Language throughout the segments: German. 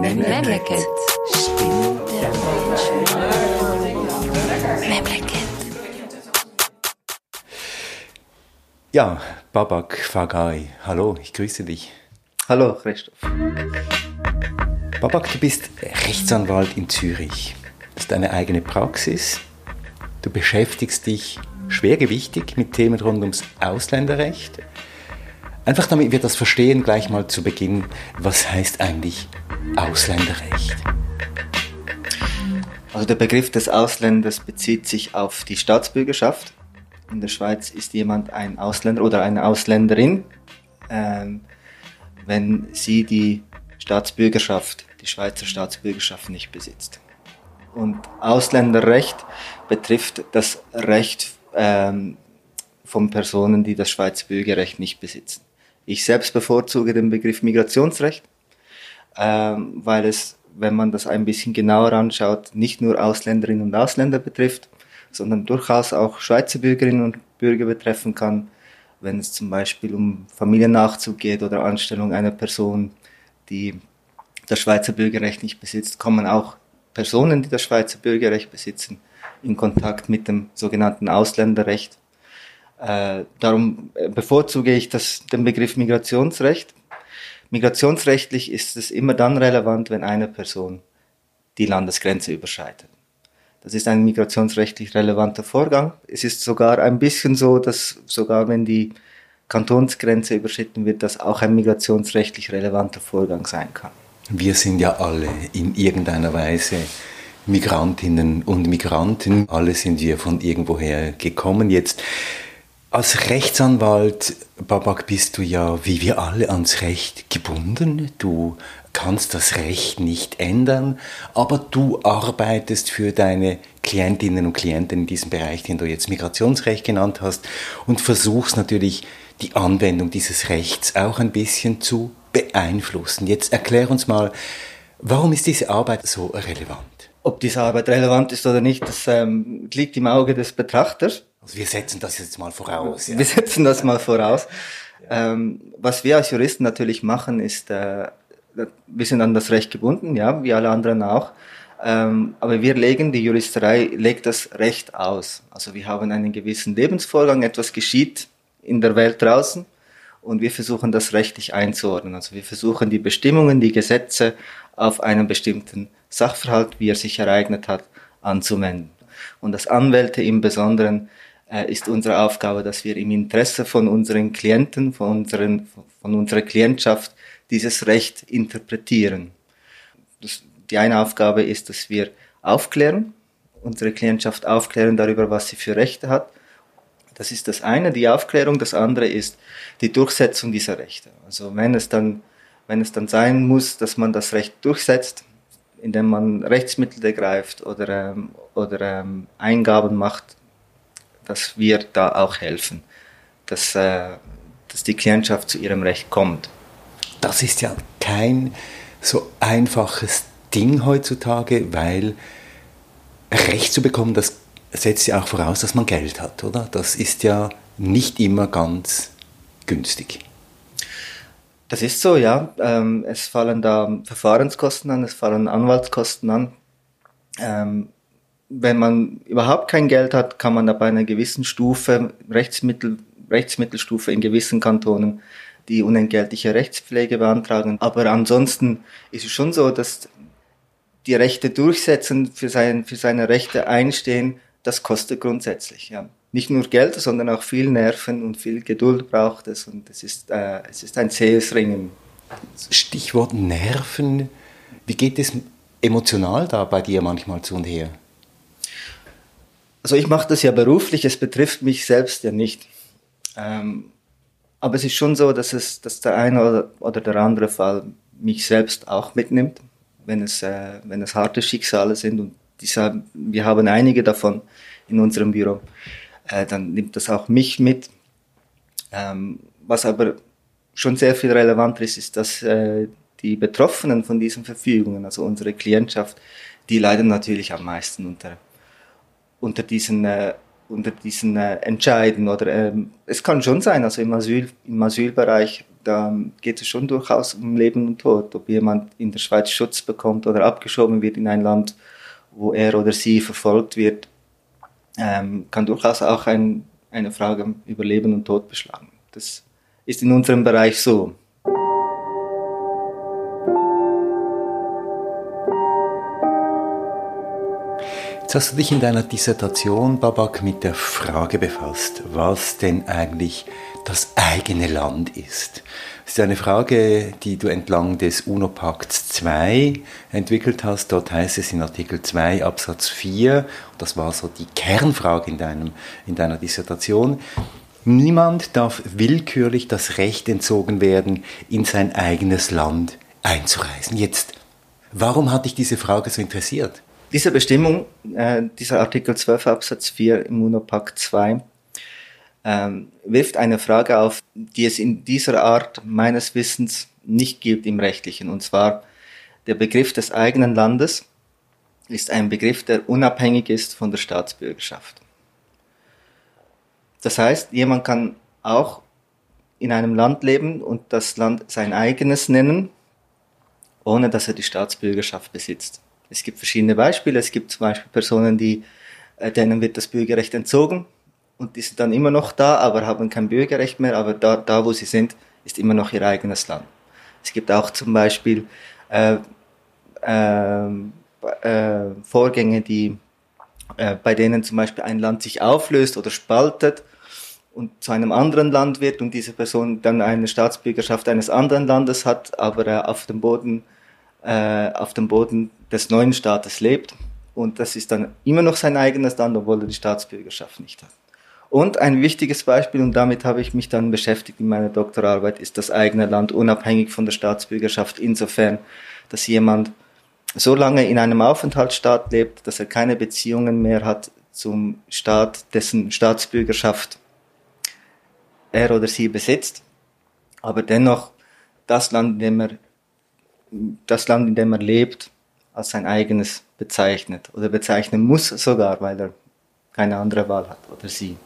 Memleket. Stimmt der Menschen. Memleket. Ja, Babak Fagai, hallo, ich grüße dich. Hallo, Christoph. Babak, du bist Rechtsanwalt in Zürich. Das ist deine eigene Praxis. Du beschäftigst dich schwergewichtig mit Themen rund ums Ausländerrecht. Einfach damit wir das verstehen, gleich mal zu Beginn, was heißt eigentlich Ausländerrecht? Also der Begriff des Ausländers bezieht sich auf die Staatsbürgerschaft. In der Schweiz ist jemand ein Ausländer oder eine Ausländerin, ähm, wenn sie die Staatsbürgerschaft, die Schweizer Staatsbürgerschaft nicht besitzt. Und Ausländerrecht betrifft das Recht ähm, von Personen, die das Schweizer Bürgerrecht nicht besitzen. Ich selbst bevorzuge den Begriff Migrationsrecht, ähm, weil es, wenn man das ein bisschen genauer anschaut, nicht nur Ausländerinnen und Ausländer betrifft, sondern durchaus auch Schweizer Bürgerinnen und Bürger betreffen kann, wenn es zum Beispiel um Familiennachzug geht oder Anstellung einer Person, die das Schweizer Bürgerrecht nicht besitzt, kommen auch Personen, die das Schweizer Bürgerrecht besitzen, in Kontakt mit dem sogenannten Ausländerrecht. Äh, darum äh, bevorzuge ich das, den Begriff Migrationsrecht. Migrationsrechtlich ist es immer dann relevant, wenn eine Person die Landesgrenze überschreitet. Das ist ein migrationsrechtlich relevanter Vorgang. Es ist sogar ein bisschen so, dass sogar wenn die Kantonsgrenze überschritten wird, das auch ein migrationsrechtlich relevanter Vorgang sein kann. Wir sind ja alle in irgendeiner Weise Migrantinnen und Migranten. Alle sind wir von irgendwoher gekommen. Jetzt als Rechtsanwalt, Babak, bist du ja, wie wir alle, ans Recht gebunden. Du kannst das Recht nicht ändern, aber du arbeitest für deine Klientinnen und Klienten in diesem Bereich, den du jetzt Migrationsrecht genannt hast, und versuchst natürlich die Anwendung dieses Rechts auch ein bisschen zu beeinflussen. Jetzt erklär uns mal, warum ist diese Arbeit so relevant? Ob diese Arbeit relevant ist oder nicht, das ähm, liegt im Auge des Betrachters. Also wir setzen das jetzt mal voraus. Ja. Wir setzen das mal voraus. Ähm, was wir als Juristen natürlich machen, ist, äh, wir sind an das Recht gebunden, ja, wie alle anderen auch. Ähm, aber wir legen, die Juristerei legt das Recht aus. Also wir haben einen gewissen Lebensvorgang, etwas geschieht in der Welt draußen und wir versuchen das rechtlich einzuordnen. Also wir versuchen die Bestimmungen, die Gesetze auf einen bestimmten Sachverhalt, wie er sich ereignet hat, anzuwenden. Und als Anwälte im Besonderen ist unsere Aufgabe, dass wir im Interesse von unseren Klienten, von, unseren, von unserer Klientschaft dieses Recht interpretieren. Das, die eine Aufgabe ist, dass wir aufklären, unsere Klientschaft aufklären darüber, was sie für Rechte hat. Das ist das eine, die Aufklärung. Das andere ist die Durchsetzung dieser Rechte. Also wenn es dann, wenn es dann sein muss, dass man das Recht durchsetzt, indem man Rechtsmittel ergreift oder, ähm, oder ähm, Eingaben macht, dass wir da auch helfen, dass, äh, dass die Klientschaft zu ihrem Recht kommt. Das ist ja kein so einfaches Ding heutzutage, weil Recht zu bekommen, das setzt ja auch voraus, dass man Geld hat, oder? Das ist ja nicht immer ganz günstig. Das ist so, ja. Ähm, es fallen da Verfahrenskosten an, es fallen Anwaltskosten an. Wenn man überhaupt kein Geld hat, kann man ab einer gewissen Stufe, Rechtsmittel, Rechtsmittelstufe in gewissen Kantonen, die unentgeltliche Rechtspflege beantragen. Aber ansonsten ist es schon so, dass die Rechte durchsetzen, für, sein, für seine Rechte einstehen, das kostet grundsätzlich. Ja. Nicht nur Geld, sondern auch viel Nerven und viel Geduld braucht es. Und es ist, äh, es ist ein zähes Ringen. Stichwort Nerven. Wie geht es emotional da bei dir manchmal zu und her? Also ich mache das ja beruflich, es betrifft mich selbst ja nicht. Ähm, aber es ist schon so, dass, es, dass der eine oder, oder der andere Fall mich selbst auch mitnimmt, wenn es, äh, wenn es harte Schicksale sind. Und diese, wir haben einige davon in unserem Büro. Äh, dann nimmt das auch mich mit. Ähm, was aber schon sehr viel relevanter ist, ist, dass äh, die Betroffenen von diesen Verfügungen, also unsere Klientschaft, die leiden natürlich am meisten unter unter diesen, äh, unter diesen äh, Entscheiden. Oder ähm, es kann schon sein, also im, Asyl, im Asylbereich da geht es schon durchaus um Leben und Tod. Ob jemand in der Schweiz Schutz bekommt oder abgeschoben wird in ein Land, wo er oder sie verfolgt wird, ähm, kann durchaus auch ein, eine Frage über Leben und Tod beschlagen. Das ist in unserem Bereich so. Jetzt hast du dich in deiner Dissertation, Babak, mit der Frage befasst, was denn eigentlich das eigene Land ist. Das ist eine Frage, die du entlang des UNO-Pakts 2 entwickelt hast. Dort heißt es in Artikel 2 Absatz 4, das war so die Kernfrage in, deinem, in deiner Dissertation, niemand darf willkürlich das Recht entzogen werden, in sein eigenes Land einzureisen. Jetzt, warum hat dich diese Frage so interessiert? Diese Bestimmung, äh, dieser Artikel 12 Absatz 4 im UNO-Pakt 2, ähm, wirft eine Frage auf, die es in dieser Art meines Wissens nicht gibt im Rechtlichen. Und zwar der Begriff des eigenen Landes ist ein Begriff, der unabhängig ist von der Staatsbürgerschaft. Das heißt, jemand kann auch in einem Land leben und das Land sein eigenes nennen, ohne dass er die Staatsbürgerschaft besitzt. Es gibt verschiedene Beispiele. Es gibt zum Beispiel Personen, die, äh, denen wird das Bürgerrecht entzogen und die sind dann immer noch da, aber haben kein Bürgerrecht mehr. Aber da, da wo sie sind, ist immer noch ihr eigenes Land. Es gibt auch zum Beispiel äh, äh, äh, Vorgänge, die, äh, bei denen zum Beispiel ein Land sich auflöst oder spaltet und zu einem anderen Land wird und diese Person dann eine Staatsbürgerschaft eines anderen Landes hat, aber äh, auf dem Boden äh, auf dem Boden des neuen Staates lebt. Und das ist dann immer noch sein eigenes Land, obwohl er die Staatsbürgerschaft nicht hat. Und ein wichtiges Beispiel, und damit habe ich mich dann beschäftigt in meiner Doktorarbeit, ist das eigene Land unabhängig von der Staatsbürgerschaft insofern, dass jemand so lange in einem Aufenthaltsstaat lebt, dass er keine Beziehungen mehr hat zum Staat, dessen Staatsbürgerschaft er oder sie besitzt, aber dennoch das Land, in dem er das Land, in dem er lebt, als sein eigenes bezeichnet oder bezeichnen muss sogar, weil er keine andere Wahl hat oder sie.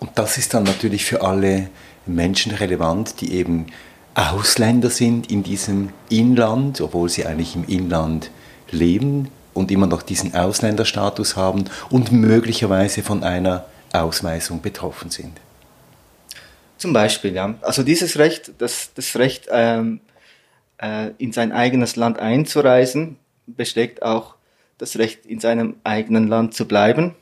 Und das ist dann natürlich für alle Menschen relevant, die eben Ausländer sind in diesem Inland, obwohl sie eigentlich im Inland leben und immer noch diesen Ausländerstatus haben und möglicherweise von einer Ausweisung betroffen sind. Zum Beispiel, ja. Also dieses Recht, das, das Recht ähm, äh, in sein eigenes Land einzureisen, besteckt auch das Recht, in seinem eigenen Land zu bleiben.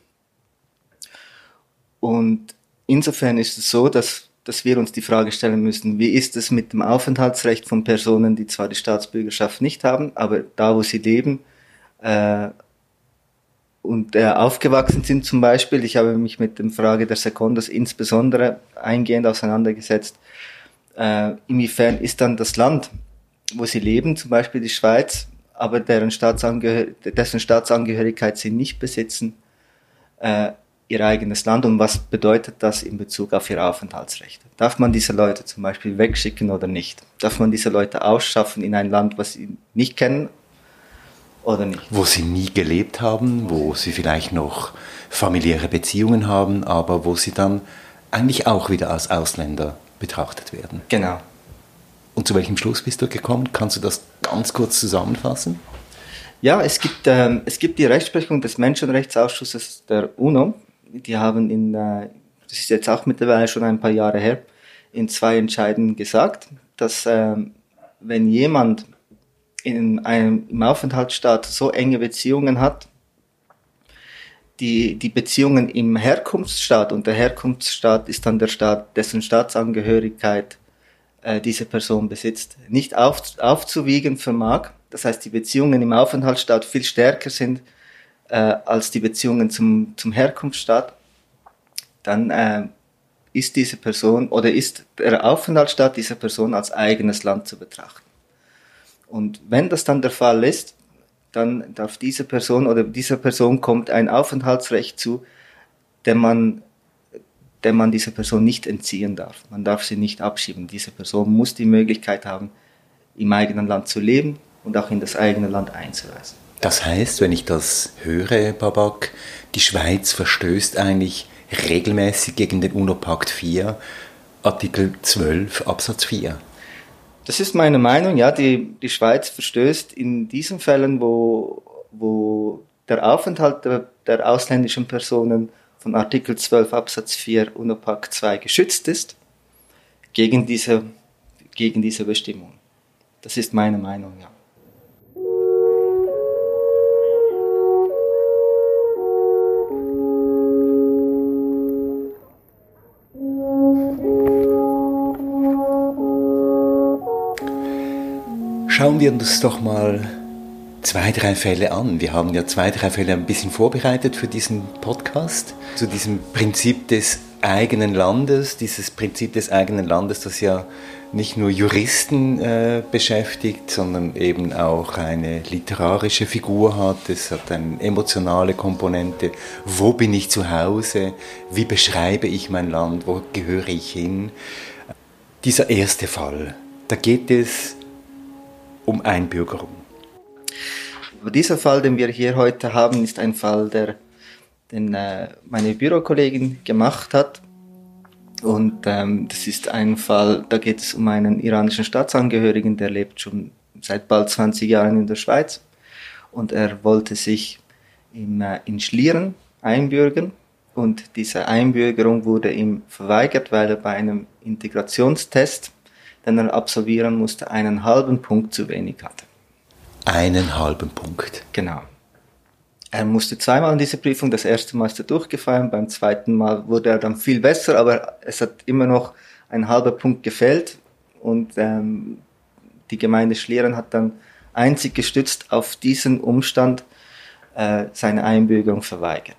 Und insofern ist es so, dass, dass wir uns die Frage stellen müssen, wie ist es mit dem Aufenthaltsrecht von Personen, die zwar die Staatsbürgerschaft nicht haben, aber da, wo sie leben äh, und äh, aufgewachsen sind zum Beispiel, ich habe mich mit der Frage der Sekundas insbesondere eingehend auseinandergesetzt, äh, inwiefern ist dann das Land, wo sie leben, zum Beispiel die Schweiz, aber deren Staatsangehör dessen Staatsangehörigkeit sie nicht besitzen, äh, ihr eigenes Land und was bedeutet das in Bezug auf ihre Aufenthaltsrechte? Darf man diese Leute zum Beispiel wegschicken oder nicht? Darf man diese Leute ausschaffen in ein Land, was sie nicht kennen oder nicht? Wo sie nie gelebt haben, wo sie vielleicht noch familiäre Beziehungen haben, aber wo sie dann eigentlich auch wieder als Ausländer betrachtet werden. Genau. Und zu welchem Schluss bist du gekommen? Kannst du das ganz kurz zusammenfassen? Ja, es gibt, ähm, es gibt die Rechtsprechung des Menschenrechtsausschusses der UNO. Die haben in, äh, das ist jetzt auch mittlerweile schon ein paar Jahre her, in zwei Entscheiden gesagt, dass ähm, wenn jemand in einem, Aufenthaltsstaat so enge Beziehungen hat, die, die Beziehungen im Herkunftsstaat, und der Herkunftsstaat ist dann der Staat, dessen Staatsangehörigkeit äh, diese Person besitzt, nicht auf, aufzuwiegen vermag. Das heißt, die Beziehungen im Aufenthaltsstaat viel stärker sind äh, als die Beziehungen zum, zum Herkunftsstaat, dann äh, ist diese Person oder ist der Aufenthaltsstaat dieser Person als eigenes Land zu betrachten. Und wenn das dann der Fall ist, dann darf diese Person oder dieser Person kommt ein Aufenthaltsrecht zu, den man der man dieser Person nicht entziehen darf. Man darf sie nicht abschieben. Diese Person muss die Möglichkeit haben, im eigenen Land zu leben und auch in das eigene Land einzureisen. Das heißt, wenn ich das höre, Babak, die Schweiz verstößt eigentlich regelmäßig gegen den UNO-Pakt 4, Artikel 12 Absatz 4. Das ist meine Meinung, ja. Die, die Schweiz verstößt in diesen Fällen, wo, wo der Aufenthalt der, der ausländischen Personen von Artikel 12 Absatz 4 UNOPAC 2 geschützt ist, gegen diese, gegen diese Bestimmung. Das ist meine Meinung, ja. Schauen wir uns doch mal zwei, drei Fälle an. Wir haben ja zwei, drei Fälle ein bisschen vorbereitet für diesen Podcast. Zu diesem Prinzip des eigenen Landes, dieses Prinzip des eigenen Landes, das ja nicht nur Juristen äh, beschäftigt, sondern eben auch eine literarische Figur hat. Es hat eine emotionale Komponente. Wo bin ich zu Hause? Wie beschreibe ich mein Land? Wo gehöre ich hin? Dieser erste Fall, da geht es um Einbürgerung. Dieser Fall, den wir hier heute haben, ist ein Fall, der, den äh, meine Bürokollegin gemacht hat. Und ähm, das ist ein Fall, da geht es um einen iranischen Staatsangehörigen, der lebt schon seit bald 20 Jahren in der Schweiz. Und er wollte sich im, äh, in Schlieren einbürgern. Und diese Einbürgerung wurde ihm verweigert, weil er bei einem Integrationstest den er absolvieren musste, einen halben Punkt zu wenig hatte. Einen halben Punkt. Genau. Er musste zweimal an diese Prüfung, das erste Mal ist er durchgefallen, beim zweiten Mal wurde er dann viel besser, aber es hat immer noch ein halber Punkt gefehlt und ähm, die Gemeinde Schlieren hat dann einzig gestützt auf diesen Umstand äh, seine Einbürgerung verweigert.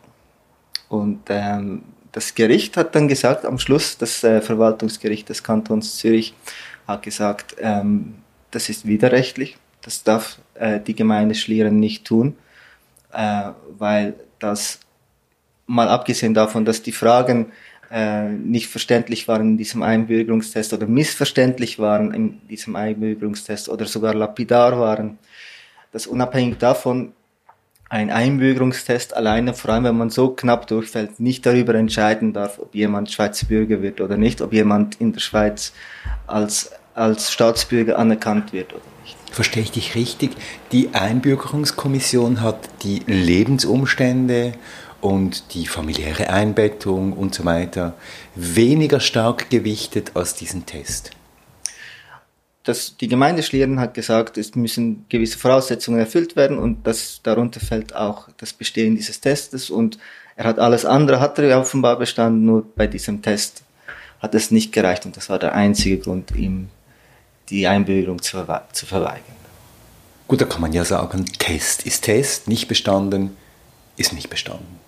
Und ähm, das Gericht hat dann gesagt, am Schluss, das äh, Verwaltungsgericht des Kantons Zürich, hat gesagt, ähm, das ist widerrechtlich, das darf äh, die Gemeinde Schlieren nicht tun, äh, weil das, mal abgesehen davon, dass die Fragen äh, nicht verständlich waren in diesem Einbürgerungstest oder missverständlich waren in diesem Einbürgerungstest oder sogar lapidar waren, dass unabhängig davon ein Einbürgerungstest alleine, vor allem wenn man so knapp durchfällt, nicht darüber entscheiden darf, ob jemand Schweizer Bürger wird oder nicht, ob jemand in der Schweiz als, als Staatsbürger anerkannt wird oder nicht. Verstehe ich dich richtig? Die Einbürgerungskommission hat die Lebensumstände und die familiäre Einbettung und so weiter weniger stark gewichtet als diesen Test das, die Gemeinde Schlieren hat gesagt, es müssen gewisse Voraussetzungen erfüllt werden und das, darunter fällt auch das Bestehen dieses Testes und er hat alles andere, hat er offenbar bestanden, nur bei diesem Test hat es nicht gereicht und das war der einzige Grund, ihm die Einbürgerung zu, zu verweigern. Gut, da kann man ja sagen, Test ist Test, nicht bestanden ist nicht bestanden.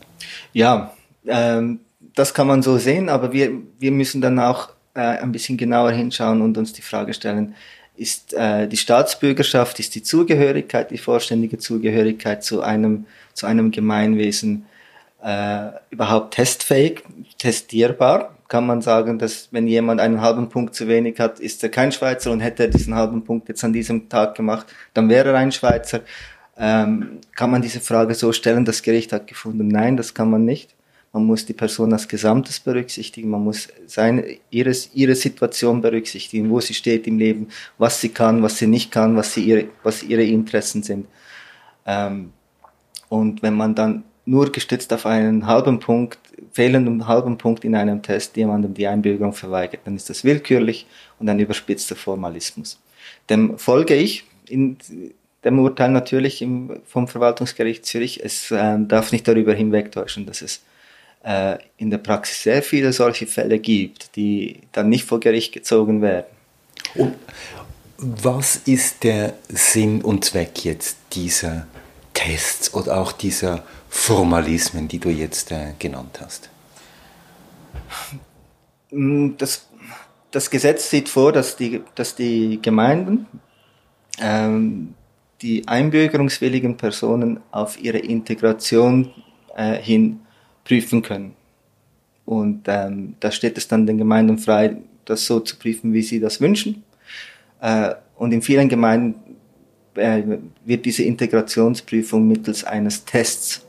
Ja, ähm, das kann man so sehen, aber wir, wir müssen dann auch äh, ein bisschen genauer hinschauen und uns die Frage stellen, ist äh, die Staatsbürgerschaft, ist die Zugehörigkeit, die vollständige Zugehörigkeit zu einem, zu einem Gemeinwesen äh, überhaupt testfähig, testierbar? Kann man sagen, dass wenn jemand einen halben Punkt zu wenig hat, ist er kein Schweizer und hätte er diesen halben Punkt jetzt an diesem Tag gemacht, dann wäre er ein Schweizer. Ähm, kann man diese Frage so stellen? Das Gericht hat gefunden, nein, das kann man nicht. Man muss die Person als Gesamtes berücksichtigen, man muss seine, ihre, ihre Situation berücksichtigen, wo sie steht im Leben, was sie kann, was sie nicht kann, was, sie ihre, was ihre Interessen sind. Ähm, und wenn man dann nur gestützt auf einen halben Punkt, fehlenden halben Punkt in einem Test jemandem die Einbürgerung verweigert, dann ist das willkürlich und ein überspitzter Formalismus. Dem folge ich in dem Urteil natürlich im, vom Verwaltungsgericht Zürich. Es äh, darf nicht darüber hinwegtäuschen, dass es äh, in der Praxis sehr viele solche Fälle gibt, die dann nicht vor Gericht gezogen werden. Und was ist der Sinn und Zweck jetzt dieser Tests oder auch dieser Formalismen, die du jetzt äh, genannt hast? Mm, das, das Gesetz sieht vor, dass die, dass die Gemeinden ähm, die einbürgerungswilligen Personen auf ihre Integration äh, hin prüfen können. Und ähm, da steht es dann den Gemeinden frei, das so zu prüfen, wie sie das wünschen. Äh, und in vielen Gemeinden äh, wird diese Integrationsprüfung mittels eines Tests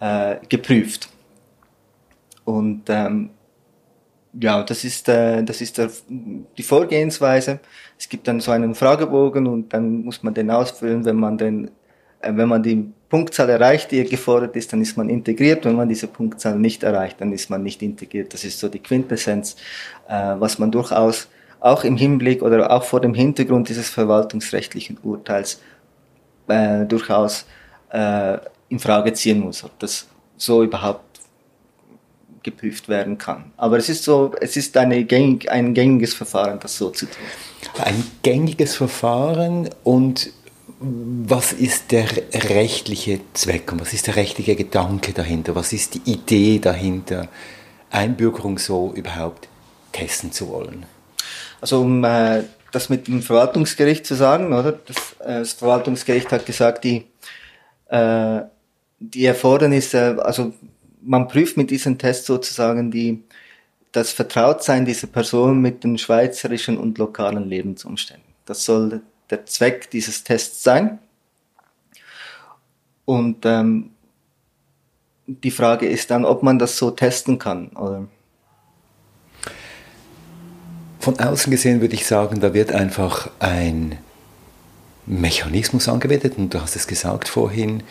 äh, geprüft. Und ähm, Ja, das ist, äh, das ist der, die Vorgehensweise. Es gibt dann so einen Fragebogen und dann muss man den ausfüllen. Wenn man den, äh, wenn man die Punktzahl erreicht, die gefordert ist, dann ist man integriert. Wenn man diese Punktzahl nicht erreicht, dann ist man nicht integriert. Das ist so die Quintessenz, äh, was man durchaus auch im Hinblick oder auch vor dem Hintergrund dieses verwaltungsrechtlichen Urteils äh, durchaus äh, in Frage ziehen muss, ob das so überhaupt geprüft werden kann. Aber es ist so, es ist gängig, ein gängiges Verfahren, das so zu tun. Ein gängiges Verfahren und was ist der rechtliche Zweck und was ist der rechtliche Gedanke dahinter? Was ist die Idee dahinter, Einbürgerung so überhaupt testen zu wollen? Also um äh, das mit dem Verwaltungsgericht zu sagen, oder? Das, äh, das Verwaltungsgericht hat gesagt, die, äh, die Erfordernisse, also man prüft mit diesem Test sozusagen die, das Vertrautsein dieser Person mit den schweizerischen und lokalen Lebensumständen. Das soll der Zweck dieses Tests sein. Und ähm, die Frage ist dann, ob man das so testen kann. Oder? Von außen gesehen würde ich sagen, da wird einfach ein Mechanismus angewendet, und du hast es gesagt vorhin,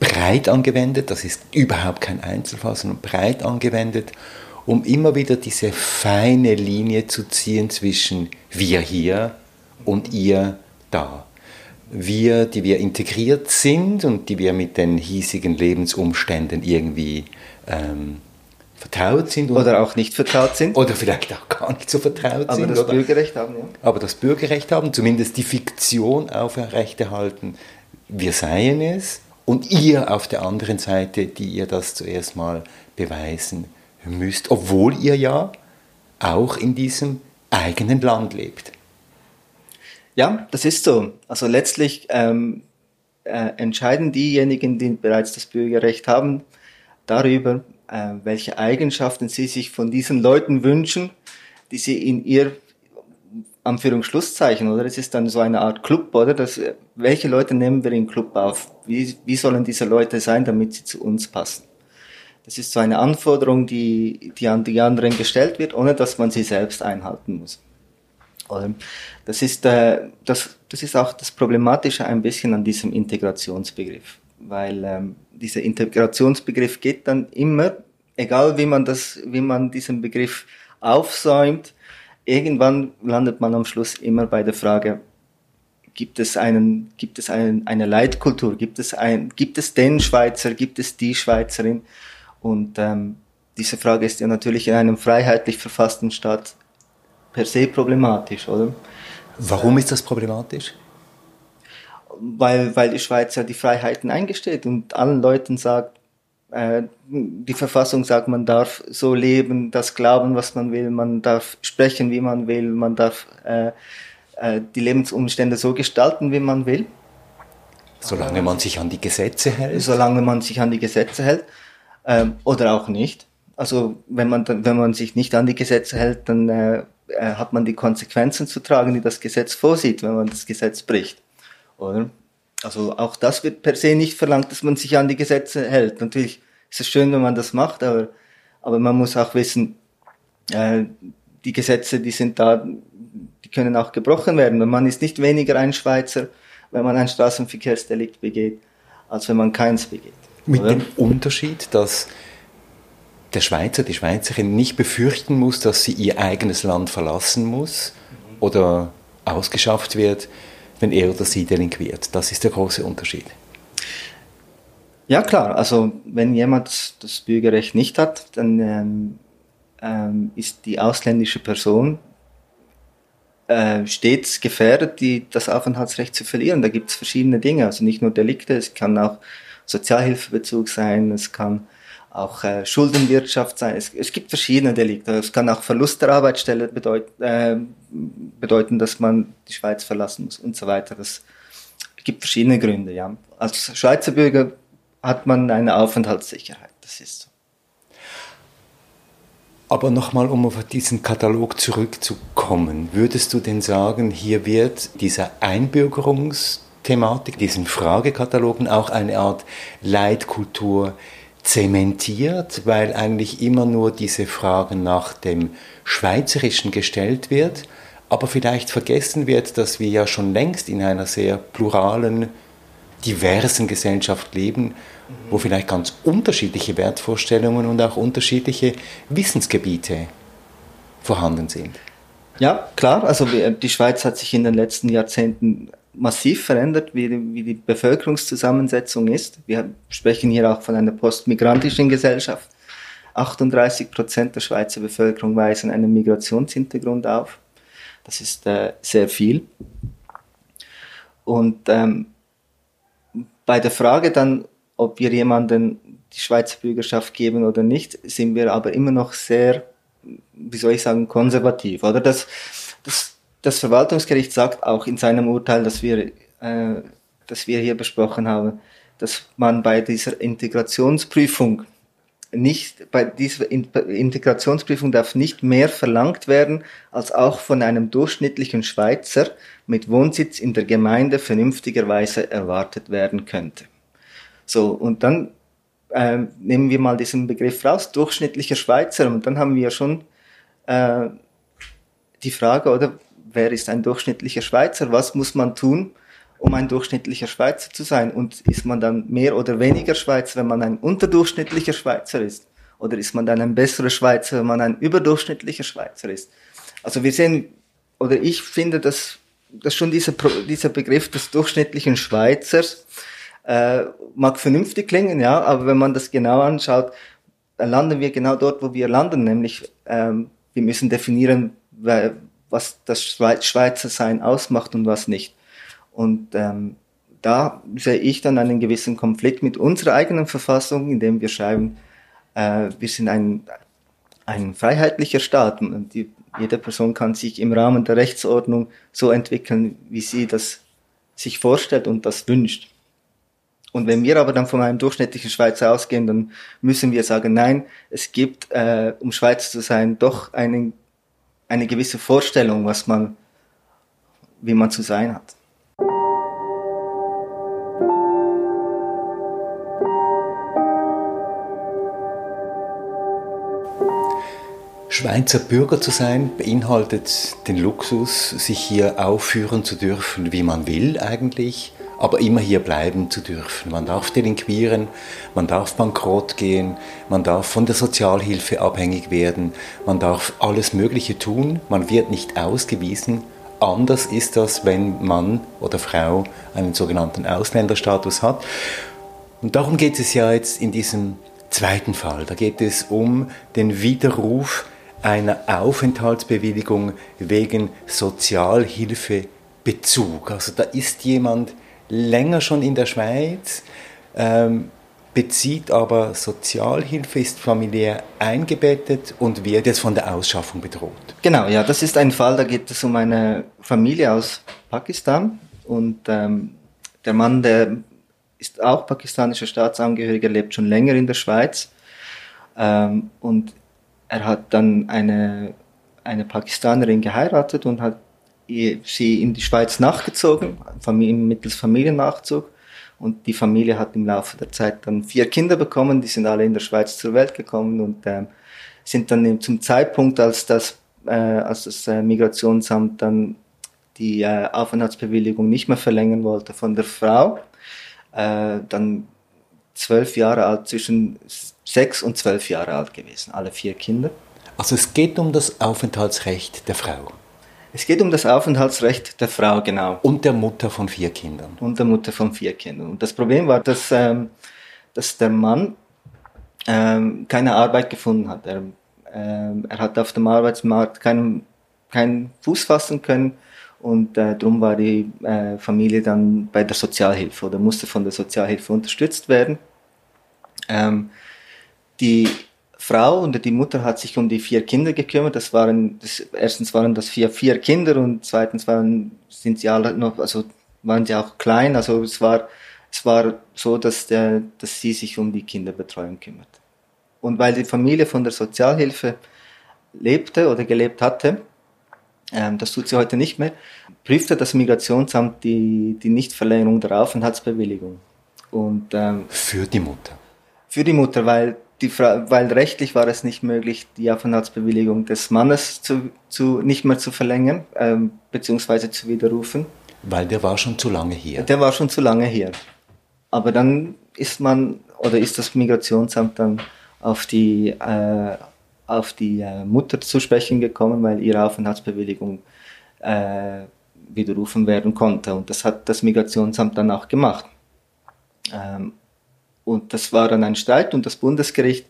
breit angewendet, das ist überhaupt kein Einzelfall, sondern breit angewendet, um immer wieder diese feine Linie zu ziehen zwischen wir hier und ihr da. Wir, die wir integriert sind und die wir mit den hiesigen Lebensumständen irgendwie ähm, vertraut sind. Oder auch nicht vertraut sind. Oder vielleicht auch gar nicht so vertraut aber sind. Aber das Bürgerrecht haben, ja. Aber das Bürgerrecht haben, zumindest die Fiktion aufrechterhalten. Wir seien es und ihr auf der anderen Seite, die ihr das zuerst mal beweisen müsst, obwohl ihr ja auch in diesem eigenen Land lebt. Ja, das ist so. Also letztlich ähm, äh, entscheiden diejenigen, die bereits das Bürgerrecht haben, darüber, äh, welche Eigenschaften sie sich von diesen Leuten wünschen, die sie in ihr Anführungsschlusszeichen, oder? Es ist dann so eine Art Club, oder? Das, welche Leute nehmen wir im Club auf? Wie, wie sollen diese Leute sein, damit sie zu uns passen? Das ist so eine Anforderung, die, die an die anderen gestellt wird, ohne dass man sie selbst einhalten muss. Oder? Das ist, äh, das, das ist auch das Problematische ein bisschen an diesem Integrationsbegriff, weil ähm, dieser Integrationsbegriff geht dann immer, egal wie man das, wie man diesen Begriff aufsäumt, irgendwann landet man am Schluss immer bei der Frage, gibt es einen, gibt es einen, eine Leitkultur, gibt es ein, gibt es den Schweizer, gibt es die Schweizerin? Und ähm, diese Frage ist ja natürlich in einem freiheitlich verfassten Staat per se problematisch, oder? Warum ist das problematisch? Weil, weil die Schweiz ja die Freiheiten eingesteht und allen Leuten sagt, die Verfassung sagt, man darf so leben, das glauben, was man will, man darf sprechen, wie man will, man darf äh, äh, die Lebensumstände so gestalten, wie man will. Solange man sich an die Gesetze hält? Solange man sich an die Gesetze hält. Ähm, oder auch nicht. Also wenn man, wenn man sich nicht an die Gesetze hält, dann äh, äh, hat man die Konsequenzen zu tragen, die das Gesetz vorsieht, wenn man das Gesetz bricht. Oder? Also auch das wird per se nicht verlangt, dass man sich an die Gesetze hält. Natürlich ist es schön, wenn man das macht, aber, aber man muss auch wissen, äh, die Gesetze, die sind da, die können auch gebrochen werden. Und man ist nicht weniger ein Schweizer, wenn man ein Straßenverkehrsdelikt begeht, als wenn man keins begeht. Mit oder? dem Unterschied, dass der Schweizer, die Schweizerin nicht befürchten muss, dass sie ihr eigenes Land verlassen muss oder ausgeschafft wird, wenn er oder sie delinquiert. Das ist der große Unterschied. Ja, klar. Also, wenn jemand das Bürgerrecht nicht hat, dann ähm, ähm, ist die ausländische Person äh, stets gefährdet, die, das Aufenthaltsrecht zu verlieren. Da gibt es verschiedene Dinge. Also nicht nur Delikte, es kann auch Sozialhilfebezug sein, es kann auch äh, Schuldenwirtschaft sein. Es, es gibt verschiedene Delikte. Es kann auch Verlust der Arbeitsstelle bedeut, äh, bedeuten, dass man die Schweiz verlassen muss und so weiter. Das gibt verschiedene Gründe. Ja. Als Schweizer Bürger hat man eine Aufenthaltssicherheit. Das ist so. Aber nochmal, um auf diesen Katalog zurückzukommen, würdest du denn sagen, hier wird dieser Einbürgerungsthematik, diesen Fragekatalogen auch eine Art Leitkultur zementiert, weil eigentlich immer nur diese Frage nach dem Schweizerischen gestellt wird, aber vielleicht vergessen wird, dass wir ja schon längst in einer sehr pluralen, diversen Gesellschaft leben, wo vielleicht ganz unterschiedliche Wertvorstellungen und auch unterschiedliche Wissensgebiete vorhanden sind. Ja, klar. Also die Schweiz hat sich in den letzten Jahrzehnten massiv verändert, wie, wie die Bevölkerungszusammensetzung ist. Wir sprechen hier auch von einer postmigrantischen Gesellschaft. 38 Prozent der Schweizer Bevölkerung weisen einen Migrationshintergrund auf. Das ist äh, sehr viel. Und ähm, bei der Frage dann, ob wir jemanden die Schweizer Bürgerschaft geben oder nicht, sind wir aber immer noch sehr, wie soll ich sagen, konservativ. Oder das, das, das Verwaltungsgericht sagt auch in seinem Urteil, dass wir, äh, dass wir hier besprochen haben, dass man bei dieser Integrationsprüfung nicht, bei dieser Integrationsprüfung darf nicht mehr verlangt werden, als auch von einem durchschnittlichen Schweizer mit Wohnsitz in der Gemeinde vernünftigerweise erwartet werden könnte. So, und dann äh, nehmen wir mal diesen Begriff raus, durchschnittlicher Schweizer, und dann haben wir schon äh, die Frage, oder wer ist ein durchschnittlicher Schweizer? Was muss man tun, um ein durchschnittlicher Schweizer zu sein? Und ist man dann mehr oder weniger Schweizer, wenn man ein unterdurchschnittlicher Schweizer ist? Oder ist man dann ein besserer Schweizer, wenn man ein überdurchschnittlicher Schweizer ist? Also wir sehen, oder ich finde, dass, dass schon dieser, dieser Begriff des durchschnittlichen Schweizers äh, mag vernünftig klingen, ja, aber wenn man das genau anschaut, dann landen wir genau dort, wo wir landen, nämlich ähm, wir müssen definieren, was das Schweizer Sein ausmacht und was nicht. Und ähm, da sehe ich dann einen gewissen Konflikt mit unserer eigenen Verfassung, indem wir schreiben, äh, wir sind ein, ein freiheitlicher Staat und die, jede Person kann sich im Rahmen der Rechtsordnung so entwickeln, wie sie das sich vorstellt und das wünscht. Und wenn wir aber dann von einem durchschnittlichen Schweizer ausgehen, dann müssen wir sagen, nein, es gibt, äh, um Schweizer zu sein, doch einen, eine gewisse Vorstellung, was man, wie man zu sein hat. Schweizer Bürger zu sein beinhaltet den Luxus, sich hier aufführen zu dürfen, wie man will eigentlich, aber immer hier bleiben zu dürfen. Man darf delinquieren, man darf bankrott gehen, man darf von der Sozialhilfe abhängig werden, man darf alles Mögliche tun, man wird nicht ausgewiesen. Anders ist das, wenn Mann oder Frau einen sogenannten Ausländerstatus hat. Und darum geht es ja jetzt in diesem zweiten Fall. Da geht es um den Widerruf einer Aufenthaltsbewilligung wegen Sozialhilfebezug. Also da ist jemand länger schon in der Schweiz, ähm, bezieht aber Sozialhilfe, ist familiär eingebettet und wird jetzt von der Ausschaffung bedroht. Genau, ja, das ist ein Fall, da geht es um eine Familie aus Pakistan und ähm, der Mann, der ist auch pakistanischer Staatsangehöriger, lebt schon länger in der Schweiz ähm, und er hat dann eine, eine Pakistanerin geheiratet und hat sie in die Schweiz nachgezogen, mittels Familiennachzug. Und die Familie hat im Laufe der Zeit dann vier Kinder bekommen, die sind alle in der Schweiz zur Welt gekommen und äh, sind dann zum Zeitpunkt, als das, äh, als das äh, Migrationsamt dann die äh, Aufenthaltsbewilligung nicht mehr verlängern wollte von der Frau, äh, dann zwölf Jahre alt, zwischen sechs und zwölf Jahre alt gewesen, alle vier Kinder. Also es geht um das Aufenthaltsrecht der Frau. Es geht um das Aufenthaltsrecht der Frau, genau. Und der Mutter von vier Kindern. Und der Mutter von vier Kindern. Und das Problem war, dass, ähm, dass der Mann ähm, keine Arbeit gefunden hat. Er, ähm, er hat auf dem Arbeitsmarkt keinen, keinen Fuß fassen können und äh, darum war die äh, Familie dann bei der Sozialhilfe oder musste von der Sozialhilfe unterstützt werden. Ähm, die Frau und die Mutter hat sich um die vier Kinder gekümmert. Das waren, das, erstens waren das vier, vier Kinder und zweitens waren, sind sie alle noch, also waren sie auch klein. Also es war, es war so, dass der, dass sie sich um die Kinderbetreuung kümmert. Und weil die Familie von der Sozialhilfe lebte oder gelebt hatte, ähm, das tut sie heute nicht mehr, prüfte das Migrationsamt die, die Nichtverlängerung der Aufenthaltsbewilligung. Und, ähm, für die Mutter? Für die Mutter, weil, die Fra weil rechtlich war es nicht möglich, die Aufenthaltsbewilligung des Mannes zu, zu, nicht mehr zu verlängern, ähm, beziehungsweise zu widerrufen. Weil der war schon zu lange hier. Der war schon zu lange hier. Aber dann ist man, oder ist das Migrationsamt dann auf die, äh, auf die äh, Mutter zu sprechen gekommen, weil ihre Aufenthaltsbewilligung äh, widerrufen werden konnte. Und das hat das Migrationsamt dann auch gemacht. Ähm, und das war dann ein Streit und das Bundesgericht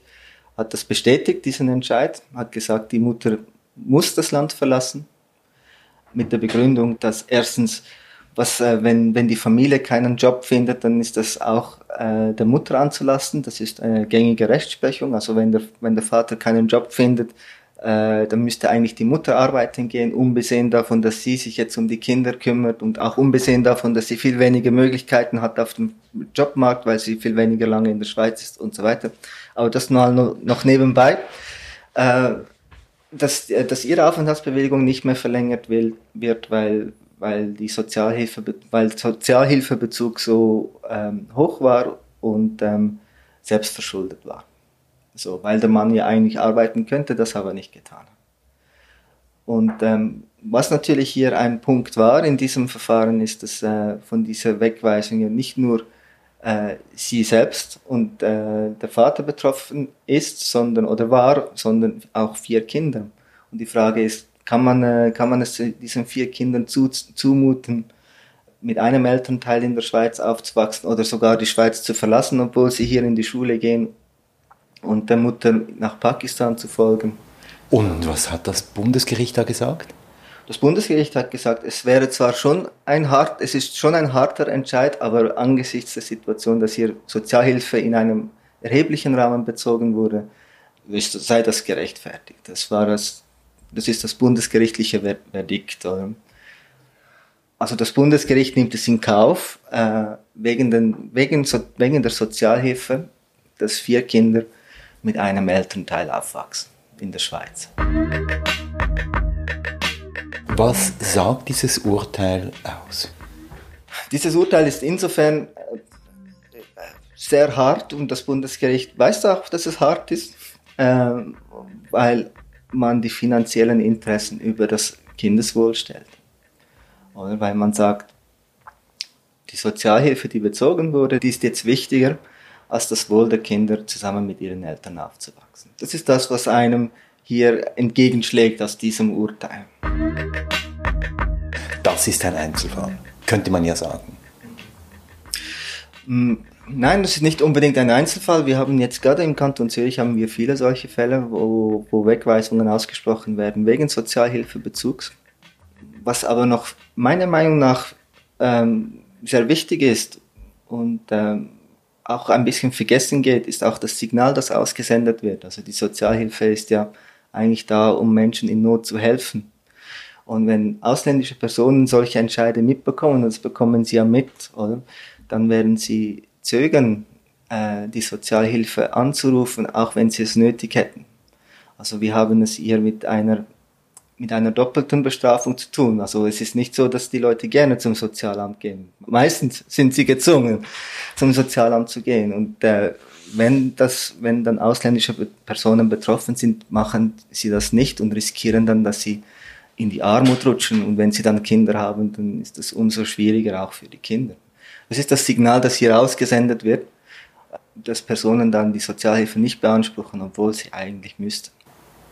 hat das bestätigt, diesen Entscheid, hat gesagt, die Mutter muss das Land verlassen, mit der Begründung, dass erstens, was, äh, wenn, wenn die Familie keinen Job findet, dann ist das auch äh, der Mutter anzulasten. Das ist eine gängige Rechtsprechung. Also wenn der, wenn der Vater keinen Job findet, äh, dann müsste eigentlich die Mutter arbeiten gehen, unbesehen davon, dass sie sich jetzt um die Kinder kümmert und auch unbesehen davon, dass sie viel weniger Möglichkeiten hat auf dem Jobmarkt, weil sie viel weniger lange in der Schweiz ist und so weiter. Aber das nur noch nebenbei. Äh, dass, äh, dass ihre Aufenthaltsbewilligung nicht mehr verlängert wird, weil, weil die Sozialhilfe, weil Sozialhilfebezug so ähm, hoch war und ähm, selbstverschuldet war. So, weil der Mann ja eigentlich arbeiten könnte, das aber nicht getan. Und ähm, was natürlich hier ein Punkt war in diesem Verfahren, ist, dass äh, von dieser Wegweisung ja nicht nur äh, sie selbst und äh, der Vater betroffen ist, sondern oder war, sondern auch vier Kinder. Und die Frage ist, kann man, äh, kann man es diesen vier Kindern zu, zumuten, mit einem Elternteil in der Schweiz aufzuwachsen oder sogar die Schweiz zu verlassen, obwohl sie hier in die Schule gehen und der Mutter nach Pakistan zu folgen. Und was hat das Bundesgericht da gesagt? Das Bundesgericht hat gesagt, es wäre zwar schon ein hart, es ist schon ein harter Entscheid, aber angesichts der Situation, dass hier Sozialhilfe in einem erheblichen Rahmen bezogen wurde, sei das gerechtfertigt. Das war das, das ist das bundesgerichtliche Verdikt. Also das Bundesgericht nimmt es in Kauf, äh, wegen, den, wegen, wegen der Sozialhilfe, dass vier Kinder mit einem Elternteil aufwachsen in der Schweiz. Was sagt dieses Urteil aus? Dieses Urteil ist insofern äh, sehr hart und das Bundesgericht weiß auch, dass es hart ist, äh, weil man die finanziellen Interessen über das Kindeswohl stellt. Oder weil man sagt, die Sozialhilfe, die bezogen wurde, die ist jetzt wichtiger als das Wohl der Kinder zusammen mit ihren Eltern aufzuwachsen. Das ist das, was einem hier entgegenschlägt aus diesem Urteil. Das ist ein Einzelfall, könnte man ja sagen. Mm, nein, das ist nicht unbedingt ein Einzelfall. Wir haben jetzt gerade im Kanton Zürich haben wir viele solche Fälle, wo, wo Wegweisungen ausgesprochen werden wegen Sozialhilfebezugs. Was aber noch meiner Meinung nach ähm, sehr wichtig ist und ähm, auch ein bisschen vergessen geht, ist auch das Signal, das ausgesendet wird. Also die Sozialhilfe ist ja eigentlich da, um Menschen in Not zu helfen. Und wenn ausländische Personen solche Entscheide mitbekommen, das bekommen sie ja mit, oder, dann werden sie zögern, äh, die Sozialhilfe anzurufen, auch wenn sie es nötig hätten. Also wir haben es hier mit einer mit einer doppelten Bestrafung zu tun. Also es ist nicht so, dass die Leute gerne zum Sozialamt gehen. Meistens sind sie gezwungen, zum Sozialamt zu gehen. Und äh, wenn das, wenn dann ausländische Personen betroffen sind, machen sie das nicht und riskieren dann, dass sie in die Armut rutschen. Und wenn sie dann Kinder haben, dann ist das umso schwieriger auch für die Kinder. Das ist das Signal, das hier ausgesendet wird, dass Personen dann die Sozialhilfe nicht beanspruchen, obwohl sie eigentlich müssten.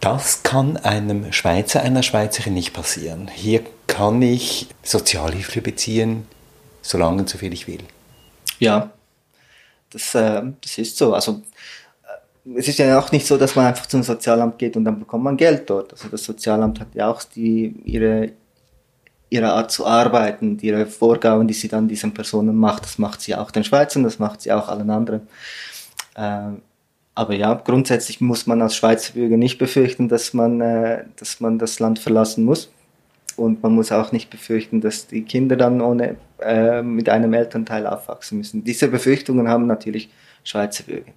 Das kann einem Schweizer, einer Schweizerin nicht passieren. Hier kann ich Sozialhilfe beziehen, solange und so viel ich will. Ja, das, äh, das ist so. Also äh, es ist ja auch nicht so, dass man einfach zum Sozialamt geht und dann bekommt man Geld dort. Also das Sozialamt hat ja auch die, ihre, ihre Art zu arbeiten, ihre Vorgaben, die sie dann diesen Personen macht. Das macht sie auch den Schweizern, das macht sie auch allen anderen. Äh, aber ja, grundsätzlich muss man als Schweizer Bürger nicht befürchten, dass man, äh, dass man das Land verlassen muss. Und man muss auch nicht befürchten, dass die Kinder dann ohne, äh, mit einem Elternteil aufwachsen müssen. Diese Befürchtungen haben natürlich Schweizer Bürger.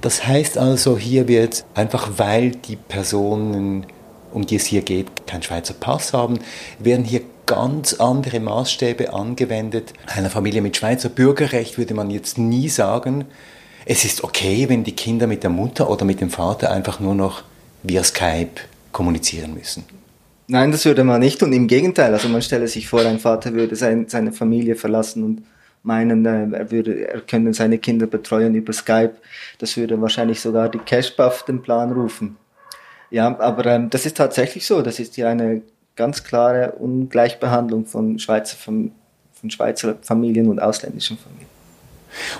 Das heißt also, hier wird einfach, weil die Personen, um die es hier geht, keinen Schweizer Pass haben, werden hier ganz andere Maßstäbe angewendet. Einer Familie mit Schweizer Bürgerrecht würde man jetzt nie sagen, es ist okay, wenn die Kinder mit der Mutter oder mit dem Vater einfach nur noch via Skype kommunizieren müssen. Nein, das würde man nicht und im Gegenteil. Also man stelle sich vor, ein Vater würde sein, seine Familie verlassen und meinen, äh, er würde, er könne seine Kinder betreuen über Skype. Das würde wahrscheinlich sogar die Cashbuff den Plan rufen. Ja, aber ähm, das ist tatsächlich so. Das ist hier eine ganz klare Ungleichbehandlung von Schweizer, von Schweizer Familien und ausländischen Familien.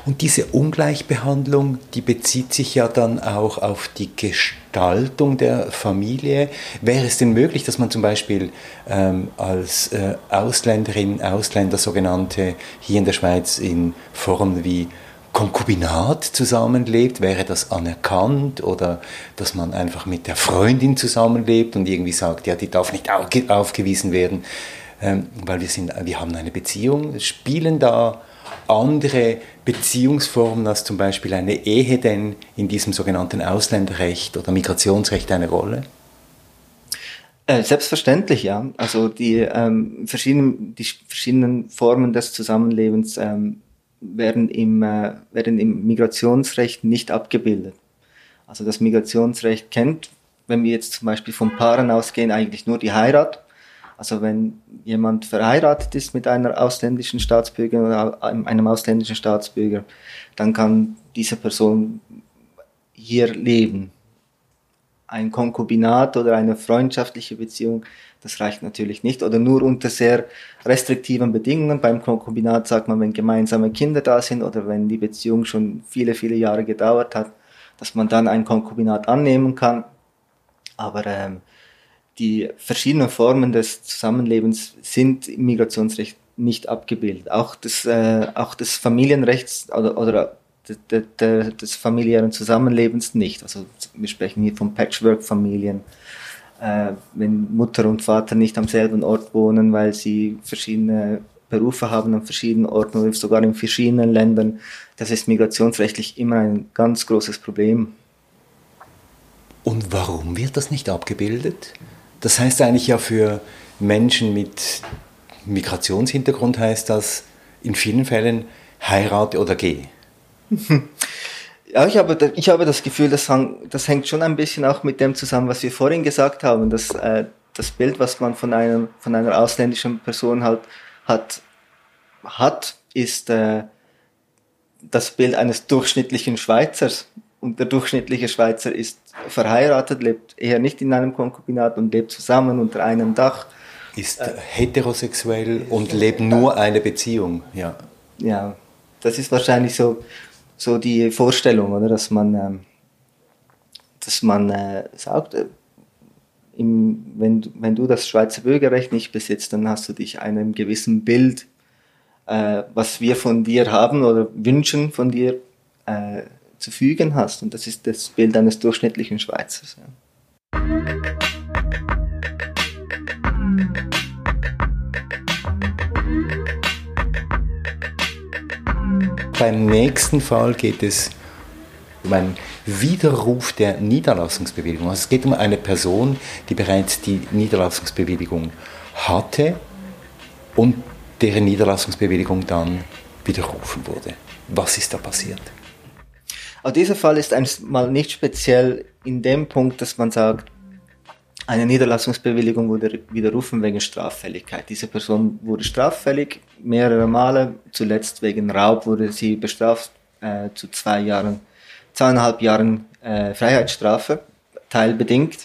Und diese Ungleichbehandlung, die bezieht sich ja dann auch auf die Gestaltung der Familie. Wäre es denn möglich, dass man zum Beispiel ähm, als äh, Ausländerin, Ausländer sogenannte hier in der Schweiz in Formen wie Konkubinat zusammenlebt, wäre das anerkannt oder dass man einfach mit der Freundin zusammenlebt und irgendwie sagt, ja, die darf nicht aufgewiesen werden, ähm, weil wir, sind, wir haben eine Beziehung. Spielen da andere Beziehungsformen als zum Beispiel eine Ehe denn in diesem sogenannten Ausländerrecht oder Migrationsrecht eine Rolle? Äh, selbstverständlich, ja. Also die, ähm, verschiedenen, die verschiedenen Formen des Zusammenlebens ähm, werden, im, äh, werden im Migrationsrecht nicht abgebildet. Also das Migrationsrecht kennt, wenn wir jetzt zum Beispiel von Paaren ausgehen, eigentlich nur die Heirat. Also wenn jemand verheiratet ist mit einer ausländischen Staatsbürgerin oder einem ausländischen Staatsbürger, dann kann diese Person hier leben. Ein Konkubinat oder eine freundschaftliche Beziehung, das reicht natürlich nicht. Oder nur unter sehr restriktiven Bedingungen. Beim Konkubinat sagt man, wenn gemeinsame Kinder da sind oder wenn die Beziehung schon viele, viele Jahre gedauert hat, dass man dann ein Konkubinat annehmen kann. Aber ähm, die verschiedenen Formen des Zusammenlebens sind im Migrationsrecht nicht abgebildet. Auch das, äh, auch des Familienrechts oder, oder de, de, des familiären Zusammenlebens nicht. Also wir sprechen hier von Patchwork-Familien, äh, wenn Mutter und Vater nicht am selben Ort wohnen, weil sie verschiedene Berufe haben an verschiedenen Orten oder sogar in verschiedenen Ländern. Das ist migrationsrechtlich immer ein ganz großes Problem. Und warum wird das nicht abgebildet? Das heißt eigentlich ja für Menschen mit Migrationshintergrund heißt das in vielen Fällen heirate oder geh. Ja, ich habe, ich habe das Gefühl, das, das hängt schon ein bisschen auch mit dem zusammen, was wir vorhin gesagt haben, dass äh, das Bild, was man von, einem, von einer ausländischen Person halt hat, hat ist äh, das Bild eines durchschnittlichen Schweizers und der durchschnittliche Schweizer ist verheiratet, lebt eher nicht in einem Konkubinat und lebt zusammen unter einem Dach. Ist äh, heterosexuell und lebt nur eine Beziehung, ja. Ja, das ist wahrscheinlich so, so die Vorstellung, oder, dass man, ähm, dass man äh, sagt, äh, im, wenn, wenn du das Schweizer Bürgerrecht nicht besitzt, dann hast du dich einem gewissen Bild, äh, was wir von dir haben oder wünschen von dir, äh, zu fügen hast. Und das ist das Bild eines durchschnittlichen Schweizers. Ja. Beim nächsten Fall geht es um einen Widerruf der Niederlassungsbewilligung. Also es geht um eine Person, die bereits die Niederlassungsbewilligung hatte und deren Niederlassungsbewilligung dann widerrufen wurde. Was ist da passiert? Aber dieser Fall ist einmal nicht speziell in dem Punkt, dass man sagt, eine Niederlassungsbewilligung wurde widerrufen wegen Straffälligkeit. Diese Person wurde straffällig mehrere Male. Zuletzt wegen Raub wurde sie bestraft äh, zu zwei Jahren, zweieinhalb Jahren äh, Freiheitsstrafe, teilbedingt.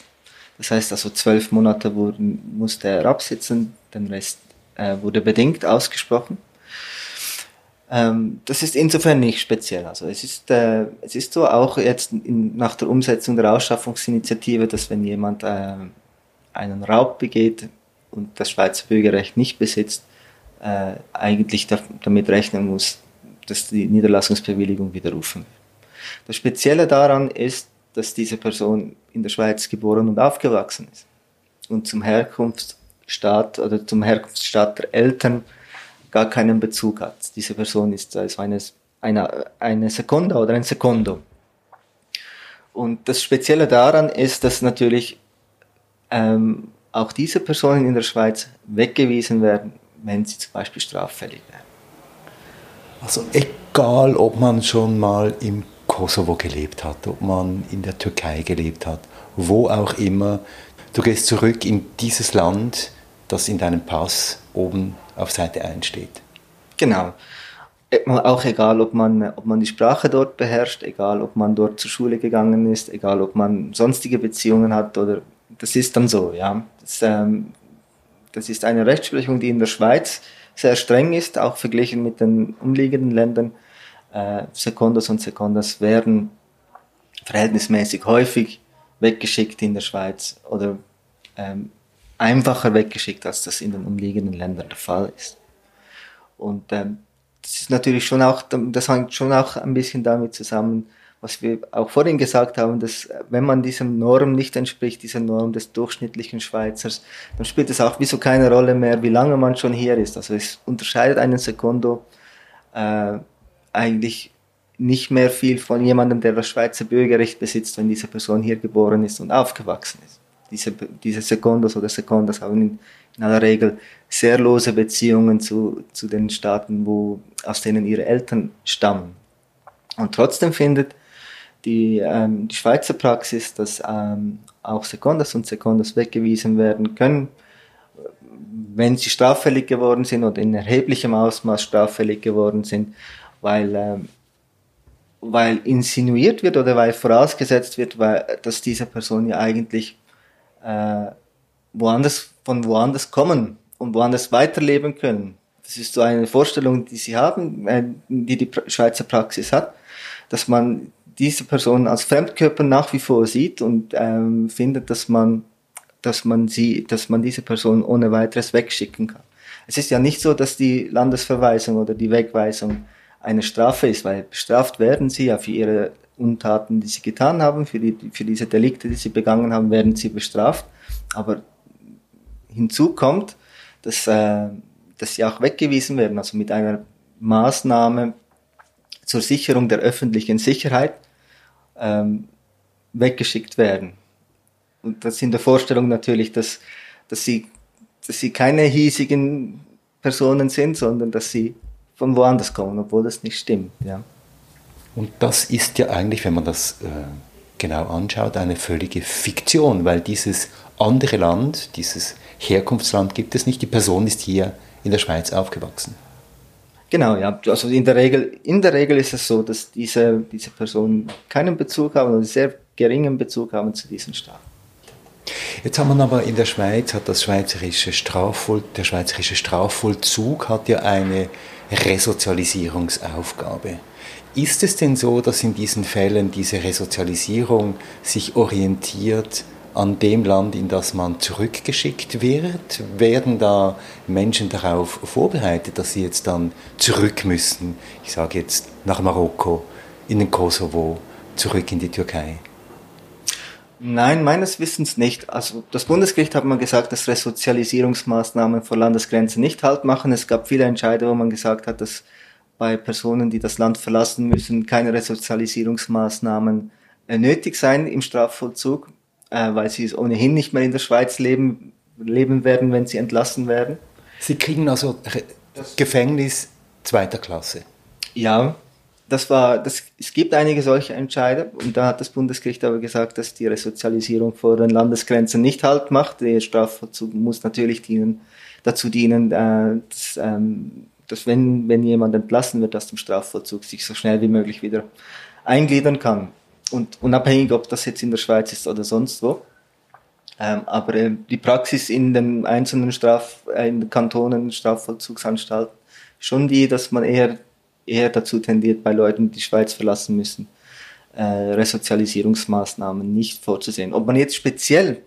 Das heißt also zwölf Monate wurden, musste er absitzen, den Rest äh, wurde bedingt ausgesprochen. Ähm, das ist insofern nicht speziell. Also es ist, äh, es ist so auch jetzt in, nach der Umsetzung der Ausschaffungsinitiative, dass wenn jemand äh, einen Raub begeht und das Schweizer Bürgerrecht nicht besitzt, äh, eigentlich da, damit rechnen muss, dass die Niederlassungsbewilligung widerrufen wird. Das Spezielle daran ist, dass diese Person in der Schweiz geboren und aufgewachsen ist und zum Herkunftsstaat oder zum Herkunftsstaat der Eltern gar keinen Bezug hat. Diese Person ist also eine, eine, eine Seconda oder ein Secondo. Und das Spezielle daran ist, dass natürlich ähm, auch diese Personen in der Schweiz weggewiesen werden, wenn sie zum Beispiel straffällig werden. Also egal, ob man schon mal im Kosovo gelebt hat, ob man in der Türkei gelebt hat, wo auch immer, du gehst zurück in dieses Land, das in deinem Pass oben auf Seite 1 steht. Genau. Äh, auch egal, ob man, ob man die Sprache dort beherrscht, egal, ob man dort zur Schule gegangen ist, egal, ob man sonstige Beziehungen hat oder das ist dann so, ja. Das, ähm, das ist eine Rechtsprechung, die in der Schweiz sehr streng ist, auch verglichen mit den umliegenden Ländern. Äh, Sekundas und Sekundas werden verhältnismäßig häufig weggeschickt in der Schweiz oder ähm, einfacher weggeschickt, als das in den umliegenden Ländern der Fall ist. Und ähm, das ist natürlich schon auch, das hängt schon auch ein bisschen damit zusammen, was wir auch vorhin gesagt haben, dass wenn man diesem Norm nicht entspricht, dieser Norm des durchschnittlichen Schweizers, dann spielt es auch wieso keine Rolle mehr, wie lange man schon hier ist. Also es unterscheidet einen Sekundo äh, eigentlich nicht mehr viel von jemandem, der das Schweizer Bürgerrecht besitzt, wenn diese Person hier geboren ist und aufgewachsen ist. Diese, diese Sekundos oder Sekundas haben in, in aller Regel sehr lose Beziehungen zu, zu den Staaten, wo, aus denen ihre Eltern stammen. Und trotzdem findet die, ähm, die Schweizer Praxis, dass ähm, auch Sekundas und Sekundas weggewiesen werden können, wenn sie straffällig geworden sind oder in erheblichem Ausmaß straffällig geworden sind, weil, ähm, weil insinuiert wird oder weil vorausgesetzt wird, weil, dass diese Person ja eigentlich äh, woanders, von woanders kommen und woanders weiterleben können. Das ist so eine Vorstellung, die sie haben, äh, die die Schweizer Praxis hat, dass man diese Person als Fremdkörper nach wie vor sieht und ähm, findet, dass man, dass man sie, dass man diese Person ohne weiteres wegschicken kann. Es ist ja nicht so, dass die Landesverweisung oder die Wegweisung eine Strafe ist, weil bestraft werden sie ja für ihre Untaten, die sie getan haben, für, die, für diese Delikte, die sie begangen haben, werden sie bestraft. Aber hinzu kommt, dass, äh, dass sie auch weggewiesen werden, also mit einer Maßnahme zur Sicherung der öffentlichen Sicherheit ähm, weggeschickt werden. Und das in der Vorstellung natürlich, dass, dass, sie, dass sie keine hiesigen Personen sind, sondern dass sie von woanders kommen, obwohl das nicht stimmt. Ja. Und das ist ja eigentlich, wenn man das äh, genau anschaut, eine völlige Fiktion, weil dieses andere Land, dieses Herkunftsland gibt es nicht. Die Person ist hier in der Schweiz aufgewachsen. Genau, ja. Also in der Regel, in der Regel ist es so, dass diese, diese Personen keinen Bezug haben oder sehr geringen Bezug haben zu diesem Staat. Jetzt haben wir aber in der Schweiz, hat das schweizerische Strafvoll, der schweizerische Strafvollzug hat ja eine Resozialisierungsaufgabe. Ist es denn so, dass in diesen Fällen diese Resozialisierung sich orientiert an dem Land, in das man zurückgeschickt wird? Werden da Menschen darauf vorbereitet, dass sie jetzt dann zurück müssen? Ich sage jetzt nach Marokko, in den Kosovo, zurück in die Türkei? Nein, meines Wissens nicht. Also das Bundesgericht hat mal gesagt, dass Resozialisierungsmaßnahmen vor Landesgrenzen nicht halt machen. Es gab viele Entscheide, wo man gesagt hat, dass bei Personen, die das Land verlassen müssen, keine Resozialisierungsmaßnahmen äh, nötig seien im Strafvollzug äh, weil sie ohnehin nicht mehr in der Schweiz leben, leben werden, wenn sie entlassen werden. Sie kriegen also das Gefängnis zweiter Klasse. Ja, das war, das, es gibt einige solche Entscheide und da hat das Bundesgericht aber gesagt, dass die Resozialisierung vor den Landesgrenzen nicht halt macht. Der Strafvollzug muss natürlich dienen, dazu dienen, äh, dass, ähm, dass wenn, wenn jemand entlassen wird aus dem Strafvollzug, sich so schnell wie möglich wieder eingliedern kann und unabhängig, ob das jetzt in der Schweiz ist oder sonst wo. Ähm, aber äh, die Praxis in den einzelnen Straf, äh, in den Kantonen, Strafvollzugsanstalten, schon die, dass man eher, eher dazu tendiert, bei Leuten, die die Schweiz verlassen müssen, äh, Resozialisierungsmaßnahmen nicht vorzusehen. Ob man jetzt speziell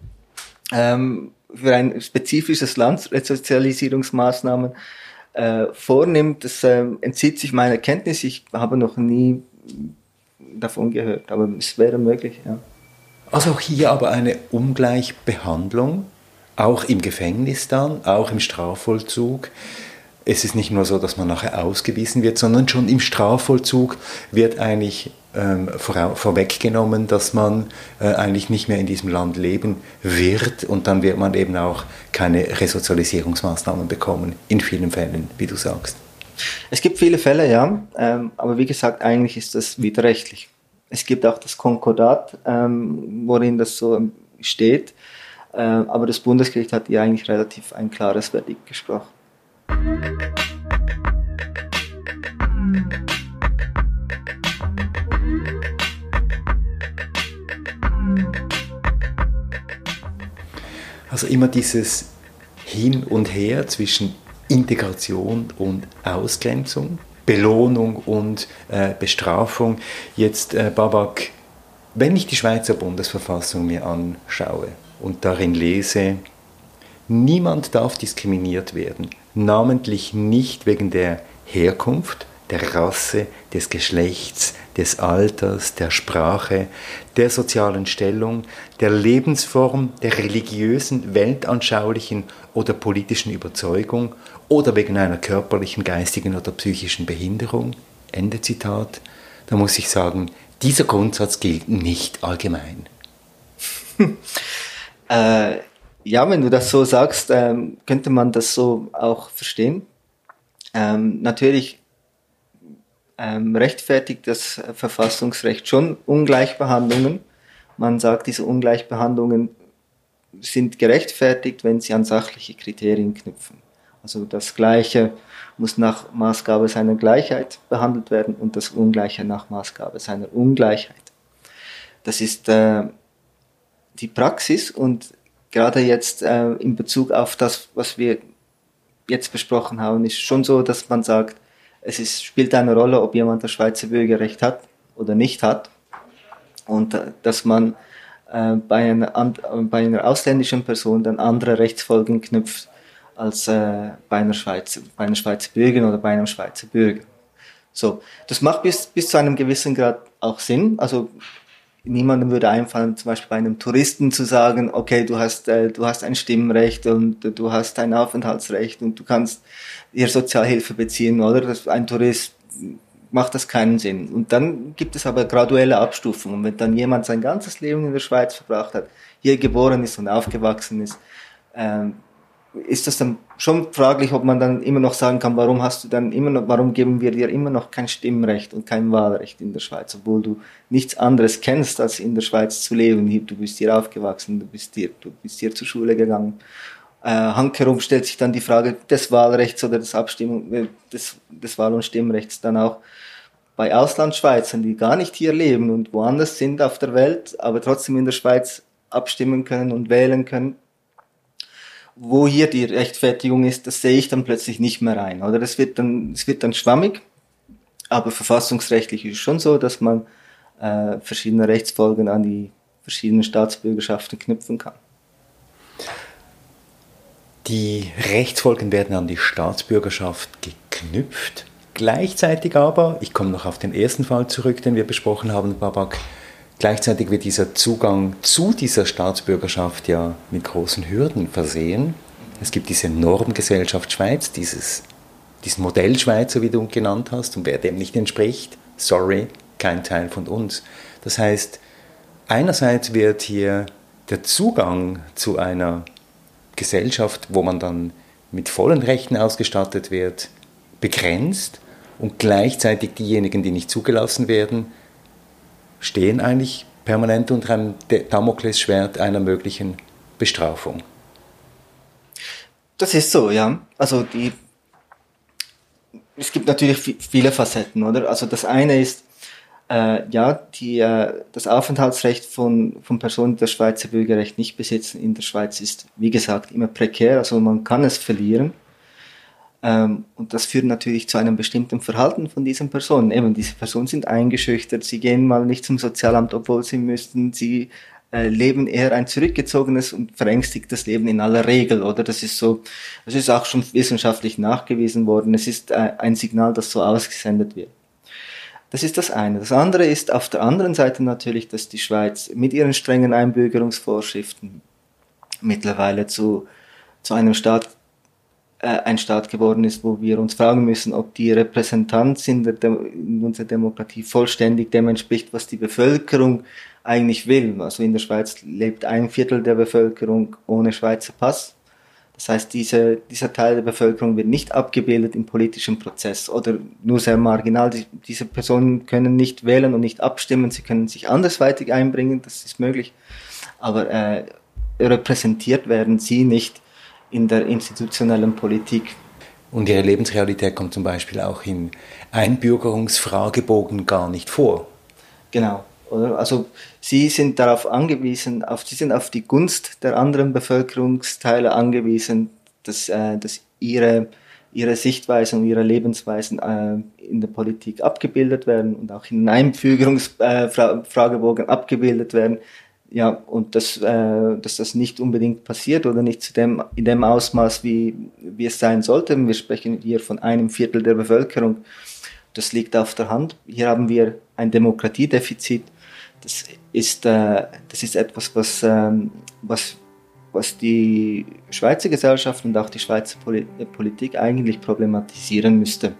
ähm, für ein spezifisches Land Resozialisierungsmaßnahmen äh, vornimmt, das äh, entzieht sich meiner Kenntnis. Ich habe noch nie davon gehört, aber es wäre möglich, ja. Also auch hier aber eine Ungleichbehandlung, auch im Gefängnis dann, auch im Strafvollzug. Es ist nicht nur so, dass man nachher ausgewiesen wird, sondern schon im Strafvollzug wird eigentlich ähm, vor, vorweggenommen, dass man äh, eigentlich nicht mehr in diesem Land leben wird und dann wird man eben auch keine Resozialisierungsmaßnahmen bekommen, in vielen Fällen, wie du sagst. Es gibt viele Fälle, ja, ähm, aber wie gesagt, eigentlich ist das widerrechtlich. Es gibt auch das Konkordat, ähm, worin das so steht. Äh, aber das Bundesgericht hat ihr eigentlich relativ ein klares Verdikt gesprochen. Also immer dieses Hin und Her zwischen Integration und Ausgrenzung, Belohnung und äh, Bestrafung. Jetzt, äh, Babak, wenn ich die Schweizer Bundesverfassung mir anschaue und darin lese, niemand darf diskriminiert werden, namentlich nicht wegen der Herkunft, der Rasse, des Geschlechts, des Alters, der Sprache, der sozialen Stellung, der Lebensform, der religiösen, weltanschaulichen oder politischen Überzeugung oder wegen einer körperlichen, geistigen oder psychischen Behinderung. Ende Zitat. Da muss ich sagen, dieser Grundsatz gilt nicht allgemein. äh, ja, wenn du das so sagst, ähm, könnte man das so auch verstehen. Ähm, natürlich ähm, rechtfertigt das Verfassungsrecht schon Ungleichbehandlungen. Man sagt, diese Ungleichbehandlungen sind gerechtfertigt, wenn sie an sachliche Kriterien knüpfen. Also das Gleiche muss nach Maßgabe seiner Gleichheit behandelt werden und das Ungleiche nach Maßgabe seiner Ungleichheit. Das ist äh, die Praxis und gerade jetzt äh, in Bezug auf das, was wir jetzt besprochen haben, ist schon so, dass man sagt, es ist, spielt eine Rolle, ob jemand das Schweizer Bürgerrecht hat oder nicht hat. Und äh, dass man äh, bei, einer, bei einer ausländischen Person dann andere Rechtsfolgen knüpft als äh, bei, einer Schweizer, bei einer Schweizer Bürgerin oder bei einem Schweizer Bürger. So, das macht bis, bis zu einem gewissen Grad auch Sinn. Also niemandem würde einfallen, zum Beispiel bei einem Touristen zu sagen, okay, du hast, äh, du hast ein Stimmrecht und du hast ein Aufenthaltsrecht und du kannst ihr Sozialhilfe beziehen, oder? Das, ein Tourist macht das keinen Sinn. Und dann gibt es aber graduelle Abstufungen. Und wenn dann jemand sein ganzes Leben in der Schweiz verbracht hat, hier geboren ist und aufgewachsen ist, ähm, ist das dann schon fraglich, ob man dann immer noch sagen kann, warum hast du dann immer noch, warum geben wir dir immer noch kein Stimmrecht und kein Wahlrecht in der Schweiz, obwohl du nichts anderes kennst, als in der Schweiz zu leben. Du bist hier aufgewachsen, du bist hier, du bist hier zur Schule gegangen äh, handherum stellt sich dann die Frage des Wahlrechts oder des Abstimmung, äh, des, des Wahl- und Stimmrechts dann auch bei Auslandschweizern, die gar nicht hier leben und woanders sind auf der Welt, aber trotzdem in der Schweiz abstimmen können und wählen können. Wo hier die Rechtfertigung ist, das sehe ich dann plötzlich nicht mehr rein. Oder es wird dann, es wird dann schwammig, aber verfassungsrechtlich ist es schon so, dass man äh, verschiedene Rechtsfolgen an die verschiedenen Staatsbürgerschaften knüpfen kann. Die Rechtsfolgen werden an die Staatsbürgerschaft geknüpft. Gleichzeitig aber, ich komme noch auf den ersten Fall zurück, den wir besprochen haben, Babak, gleichzeitig wird dieser Zugang zu dieser Staatsbürgerschaft ja mit großen Hürden versehen. Es gibt diese Normgesellschaft Schweiz, dieses, diesen Modell Schweizer, wie du genannt hast, und wer dem nicht entspricht, sorry, kein Teil von uns. Das heißt, einerseits wird hier der Zugang zu einer Gesellschaft, wo man dann mit vollen Rechten ausgestattet wird, begrenzt und gleichzeitig diejenigen, die nicht zugelassen werden, stehen eigentlich permanent unter einem Damoklesschwert einer möglichen Bestrafung. Das ist so, ja. Also die, es gibt natürlich viele Facetten, oder? Also das eine ist, äh, ja, die, äh, das Aufenthaltsrecht von, von Personen, die das Schweizer Bürgerrecht nicht besitzen in der Schweiz ist, wie gesagt, immer prekär, also man kann es verlieren. Ähm, und das führt natürlich zu einem bestimmten Verhalten von diesen Personen. Eben, diese Personen sind eingeschüchtert, sie gehen mal nicht zum Sozialamt, obwohl sie müssten, sie äh, leben eher ein zurückgezogenes und verängstigtes Leben in aller Regel, oder? Das ist so, das ist auch schon wissenschaftlich nachgewiesen worden. Es ist äh, ein Signal, das so ausgesendet wird. Das ist das eine. Das andere ist auf der anderen Seite natürlich, dass die Schweiz mit ihren strengen Einbürgerungsvorschriften mittlerweile zu, zu einem Staat, ein Staat geworden ist, wo wir uns fragen müssen, ob die Repräsentanz in, in unserer Demokratie vollständig dem entspricht, was die Bevölkerung eigentlich will. Also in der Schweiz lebt ein Viertel der Bevölkerung ohne Schweizer Pass. Das heißt, diese, dieser Teil der Bevölkerung wird nicht abgebildet im politischen Prozess oder nur sehr marginal. Die, diese Personen können nicht wählen und nicht abstimmen, sie können sich andersweitig einbringen, das ist möglich, aber äh, repräsentiert werden sie nicht in der institutionellen Politik. Und ihre Lebensrealität kommt zum Beispiel auch in Einbürgerungsfragebogen gar nicht vor. Genau. Also sie sind darauf angewiesen, auf, sie sind auf die Gunst der anderen Bevölkerungsteile angewiesen, dass, äh, dass ihre, ihre Sichtweisen und ihre Lebensweisen äh, in der Politik abgebildet werden und auch in Einführungsfragebogen äh, abgebildet werden ja, und dass, äh, dass das nicht unbedingt passiert oder nicht zu dem, in dem Ausmaß, wie, wie es sein sollte. Wir sprechen hier von einem Viertel der Bevölkerung. Das liegt auf der Hand. Hier haben wir ein Demokratiedefizit. Das ist, äh, das ist etwas, was, ähm, was, was die Schweizer Gesellschaft und auch die Schweizer Poli Politik eigentlich problematisieren müsste.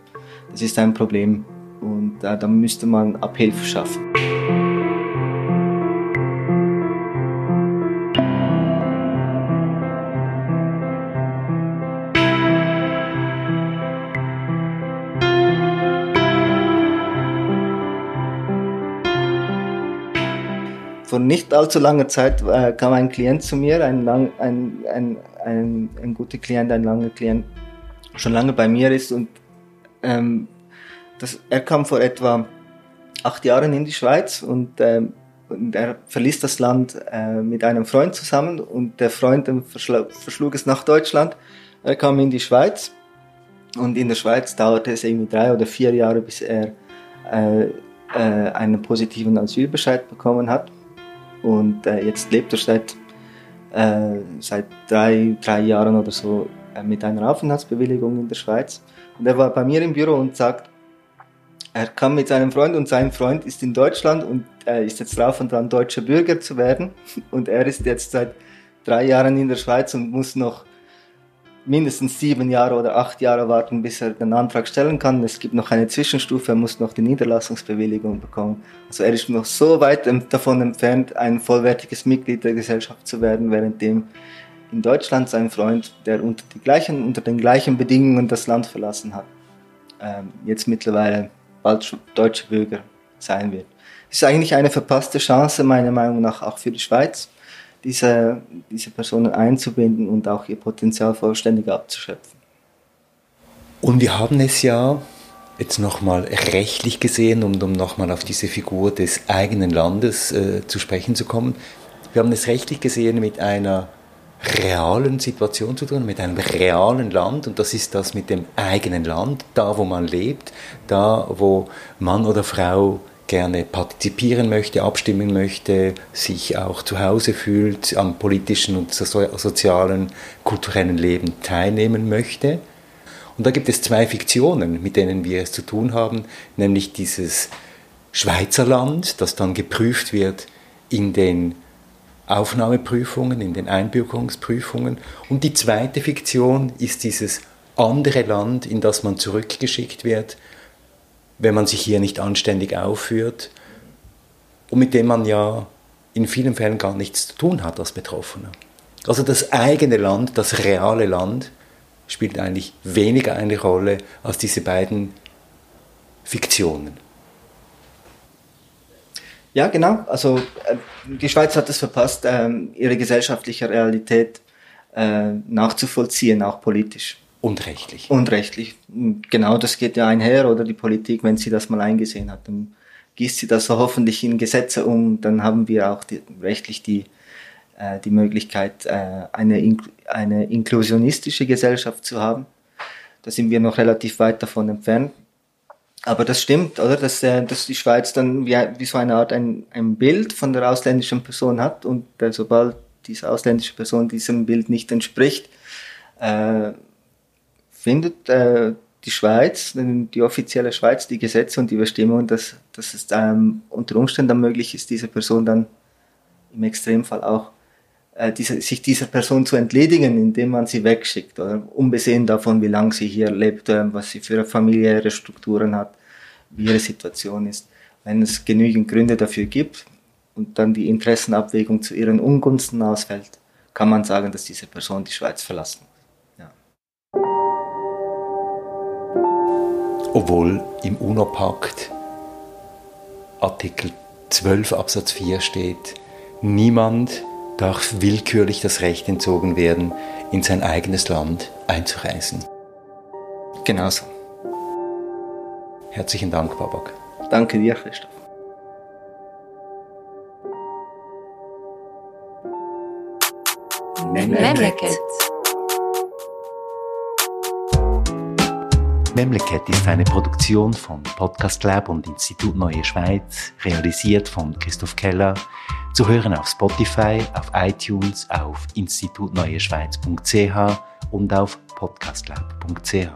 Das ist ein Problem und äh, da müsste man Abhilfe schaffen. Vor nicht allzu langer Zeit äh, kam ein Klient zu mir, ein, lang, ein, ein, ein, ein guter Klient, ein langer Klient, schon lange bei mir ist und ähm, das, er kam vor etwa acht Jahren in die Schweiz und, ähm, und er verließ das Land äh, mit einem Freund zusammen und der Freund verschlug es nach Deutschland. Er kam in die Schweiz und in der Schweiz dauerte es irgendwie drei oder vier Jahre, bis er äh, äh, einen positiven Asylbescheid bekommen hat. Und äh, jetzt lebt er seit, äh, seit drei, drei Jahren oder so äh, mit einer Aufenthaltsbewilligung in der Schweiz. Und er war bei mir im Büro und sagt, er kam mit seinem Freund und sein Freund ist in Deutschland und er ist jetzt drauf und dran, deutscher Bürger zu werden. Und er ist jetzt seit drei Jahren in der Schweiz und muss noch mindestens sieben Jahre oder acht Jahre warten, bis er den Antrag stellen kann. Es gibt noch eine Zwischenstufe, er muss noch die Niederlassungsbewilligung bekommen. Also er ist noch so weit davon entfernt, ein vollwertiges Mitglied der Gesellschaft zu werden, währenddem in Deutschland sein Freund, der unter, die gleichen, unter den gleichen Bedingungen das Land verlassen hat, ähm, jetzt mittlerweile bald deutscher Bürger sein wird. Es ist eigentlich eine verpasste Chance, meiner Meinung nach, auch für die Schweiz diese, diese Personen einzubinden und auch ihr Potenzial vollständig abzuschöpfen. Und wir haben es ja jetzt nochmal rechtlich gesehen, um, um nochmal auf diese Figur des eigenen Landes äh, zu sprechen zu kommen. Wir haben es rechtlich gesehen mit einer realen Situation zu tun, mit einem realen Land und das ist das mit dem eigenen Land, da wo man lebt, da wo Mann oder Frau gerne partizipieren möchte, abstimmen möchte, sich auch zu Hause fühlt, am politischen und sozialen, kulturellen Leben teilnehmen möchte. Und da gibt es zwei Fiktionen, mit denen wir es zu tun haben, nämlich dieses Schweizer Land, das dann geprüft wird in den Aufnahmeprüfungen, in den Einbürgerungsprüfungen. Und die zweite Fiktion ist dieses andere Land, in das man zurückgeschickt wird, wenn man sich hier nicht anständig aufführt und mit dem man ja in vielen Fällen gar nichts zu tun hat als Betroffener. Also das eigene Land, das reale Land, spielt eigentlich weniger eine Rolle als diese beiden Fiktionen. Ja, genau. Also äh, die Schweiz hat es verpasst, ähm, ihre gesellschaftliche Realität äh, nachzuvollziehen, auch politisch. Und rechtlich. Und rechtlich. Genau, das geht ja einher, oder die Politik, wenn sie das mal eingesehen hat, dann gießt sie das so hoffentlich in Gesetze um, dann haben wir auch die, rechtlich die, äh, die Möglichkeit, äh, eine, in, eine inklusionistische Gesellschaft zu haben. Da sind wir noch relativ weit davon entfernt. Aber das stimmt, oder? Dass, äh, dass die Schweiz dann wie, wie so eine Art ein, ein Bild von der ausländischen Person hat und äh, sobald diese ausländische Person diesem Bild nicht entspricht, äh, findet äh, die Schweiz, die offizielle Schweiz, die Gesetze und die Bestimmungen, dass, dass es ähm, unter Umständen möglich ist, diese Person dann im Extremfall auch äh, diese, sich dieser Person zu entledigen, indem man sie wegschickt, oder unbesehen davon, wie lange sie hier lebt, äh, was sie für familiäre Strukturen hat, wie ihre Situation ist. Wenn es genügend Gründe dafür gibt und dann die Interessenabwägung zu ihren Ungunsten ausfällt, kann man sagen, dass diese Person die Schweiz verlassen obwohl im UNO-Pakt Artikel 12 Absatz 4 steht, niemand darf willkürlich das Recht entzogen werden, in sein eigenes Land einzureisen. Genauso. Herzlichen Dank, Babak. Danke dir, Christoph. Memleket. Memleket ist eine Produktion von Podcast Lab und Institut Neue Schweiz, realisiert von Christoph Keller, zu hören auf Spotify, auf iTunes, auf institutneueschweiz.ch und auf podcastlab.ch.